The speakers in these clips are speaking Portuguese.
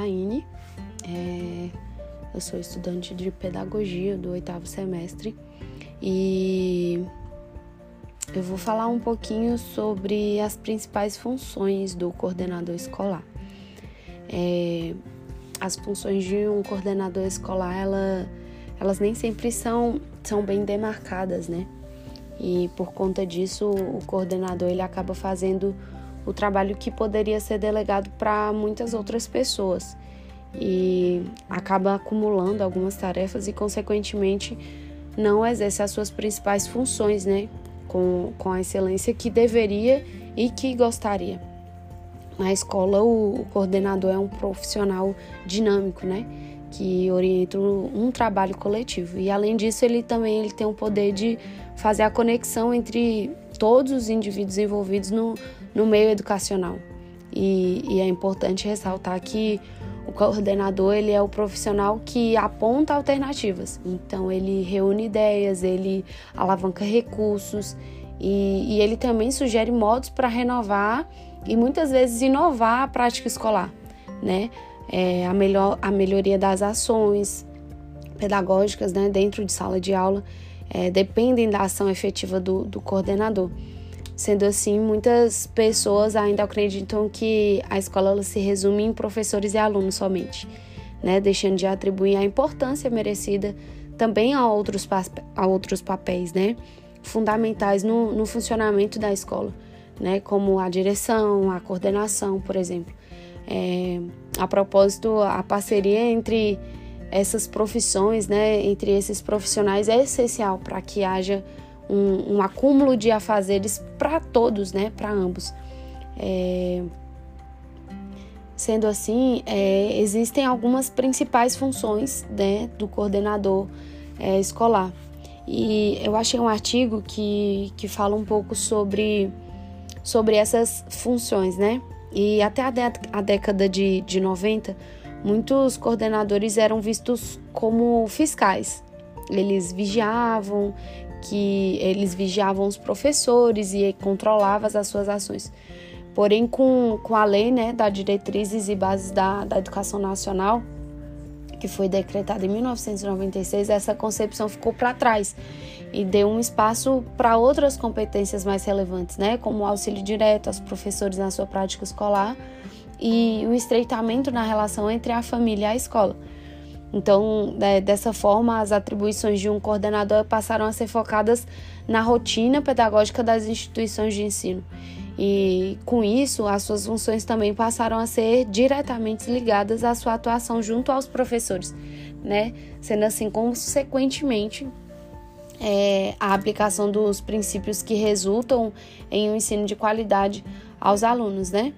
Janaíne, é, eu sou estudante de pedagogia do oitavo semestre e eu vou falar um pouquinho sobre as principais funções do coordenador escolar. É, as funções de um coordenador escolar, ela, elas nem sempre são, são bem demarcadas, né? E por conta disso, o coordenador ele acaba fazendo o trabalho que poderia ser delegado para muitas outras pessoas e acaba acumulando algumas tarefas e, consequentemente, não exerce as suas principais funções, né? Com, com a excelência que deveria e que gostaria. Na escola, o, o coordenador é um profissional dinâmico, né? Que orienta um trabalho coletivo. E, além disso, ele também ele tem o poder de fazer a conexão entre todos os indivíduos envolvidos no, no meio educacional. E, e é importante ressaltar que o coordenador ele é o profissional que aponta alternativas. Então ele reúne ideias, ele alavanca recursos e, e ele também sugere modos para renovar e muitas vezes inovar a prática escolar, né? É, a, melhor, a melhoria das ações pedagógicas né, dentro de sala de aula é, dependem da ação efetiva do, do coordenador. Sendo assim, muitas pessoas ainda acreditam que a escola se resume em professores e alunos somente, né? deixando de atribuir a importância merecida também a outros, a outros papéis né? fundamentais no, no funcionamento da escola, né? como a direção, a coordenação, por exemplo. É, a propósito, a parceria entre essas profissões, né, entre esses profissionais é essencial para que haja um, um acúmulo de afazeres para todos, né, para ambos. É, sendo assim, é, existem algumas principais funções né, do coordenador é, escolar. E eu achei um artigo que, que fala um pouco sobre, sobre essas funções, né? E até a, a década de, de 90, muitos coordenadores eram vistos como fiscais. Eles vigiavam, que eles vigiavam os professores e controlavam as suas ações. Porém, com, com a lei né, da diretrizes e bases da, da educação nacional, que foi decretada em 1996, essa concepção ficou para trás e deu um espaço para outras competências mais relevantes, né, como o auxílio direto aos professores na sua prática escolar e o estreitamento na relação entre a família e a escola. Então, é, dessa forma, as atribuições de um coordenador passaram a ser focadas na rotina pedagógica das instituições de ensino. E com isso, as suas funções também passaram a ser diretamente ligadas à sua atuação junto aos professores, né? Sendo assim, consequentemente, é, a aplicação dos princípios que resultam em um ensino de qualidade aos alunos, né?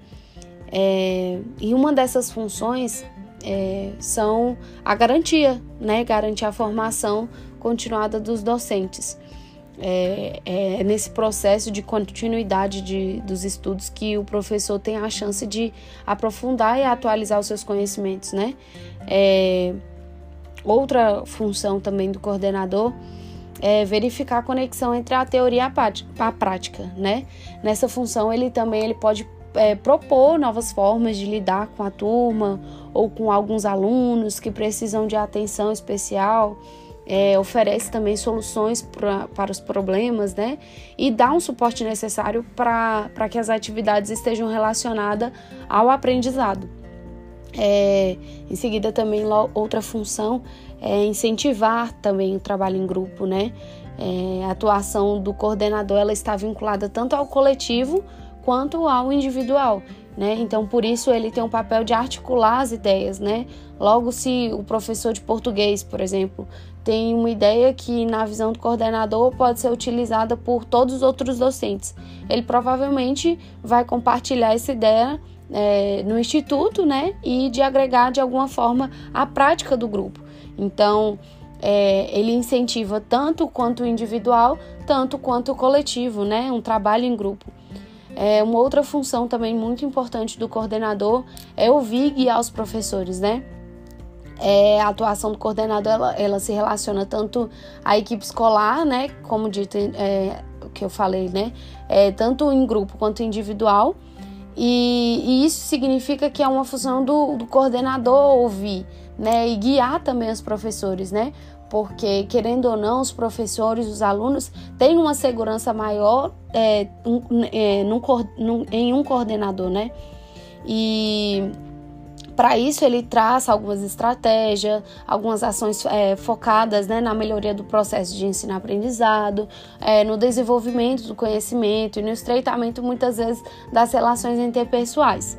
É, e uma dessas funções é, são a garantia, né? Garantir a formação continuada dos docentes. É, é, nesse processo de continuidade de, dos estudos que o professor tem a chance de aprofundar e atualizar os seus conhecimentos, né? É, outra função também do coordenador é verificar a conexão entre a teoria e a prática, né? Nessa função ele também ele pode é, propor novas formas de lidar com a turma ou com alguns alunos que precisam de atenção especial. É, oferece também soluções pra, para os problemas, né? E dá um suporte necessário para que as atividades estejam relacionadas ao aprendizado. É, em seguida, também outra função é incentivar também o trabalho em grupo, né? É, a atuação do coordenador ela está vinculada tanto ao coletivo quanto ao individual. Né? Então, por isso ele tem um papel de articular as ideias, né? Logo, se o professor de português, por exemplo, tem uma ideia que na visão do coordenador pode ser utilizada por todos os outros docentes, ele provavelmente vai compartilhar essa ideia é, no instituto, né? E de agregar de alguma forma a prática do grupo. Então, é, ele incentiva tanto quanto o individual, tanto quanto o coletivo, né? Um trabalho em grupo. É, uma outra função também muito importante do coordenador é ouvir e guiar os professores, né? É, a atuação do coordenador ela, ela, se relaciona tanto à equipe escolar, né? Como dito, é, que eu falei, né? É, tanto em grupo quanto individual. E, e, isso significa que é uma função do, do coordenador ouvir, né, e guiar também os professores, né, porque querendo ou não, os professores, os alunos têm uma segurança maior é, é, num, num, em um coordenador, né, e para isso, ele traça algumas estratégias, algumas ações é, focadas né, na melhoria do processo de ensino-aprendizado, é, no desenvolvimento do conhecimento e no estreitamento, muitas vezes, das relações interpessoais.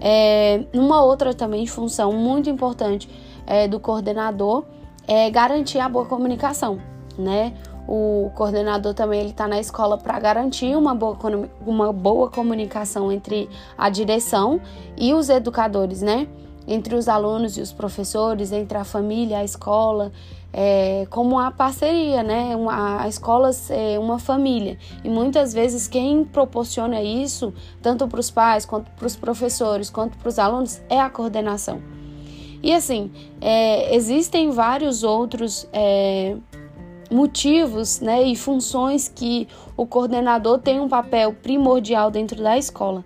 É, uma outra também função muito importante é, do coordenador é garantir a boa comunicação, né? O coordenador também ele está na escola para garantir uma boa, uma boa comunicação entre a direção e os educadores, né? Entre os alunos e os professores, entre a família, a escola, é, como a parceria, né? Uma, a escola é uma família. E muitas vezes quem proporciona isso, tanto para os pais, quanto para os professores, quanto para os alunos, é a coordenação. E assim, é, existem vários outros. É, motivos né, e funções que o coordenador tem um papel primordial dentro da escola.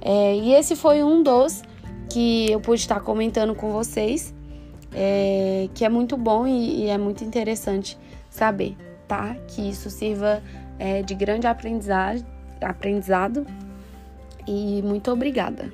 É, e esse foi um dos que eu pude estar comentando com vocês, é, que é muito bom e, e, é muito interessante saber, tá? Que isso sirva é, de grande aprendizado, aprendizado. E muito obrigada.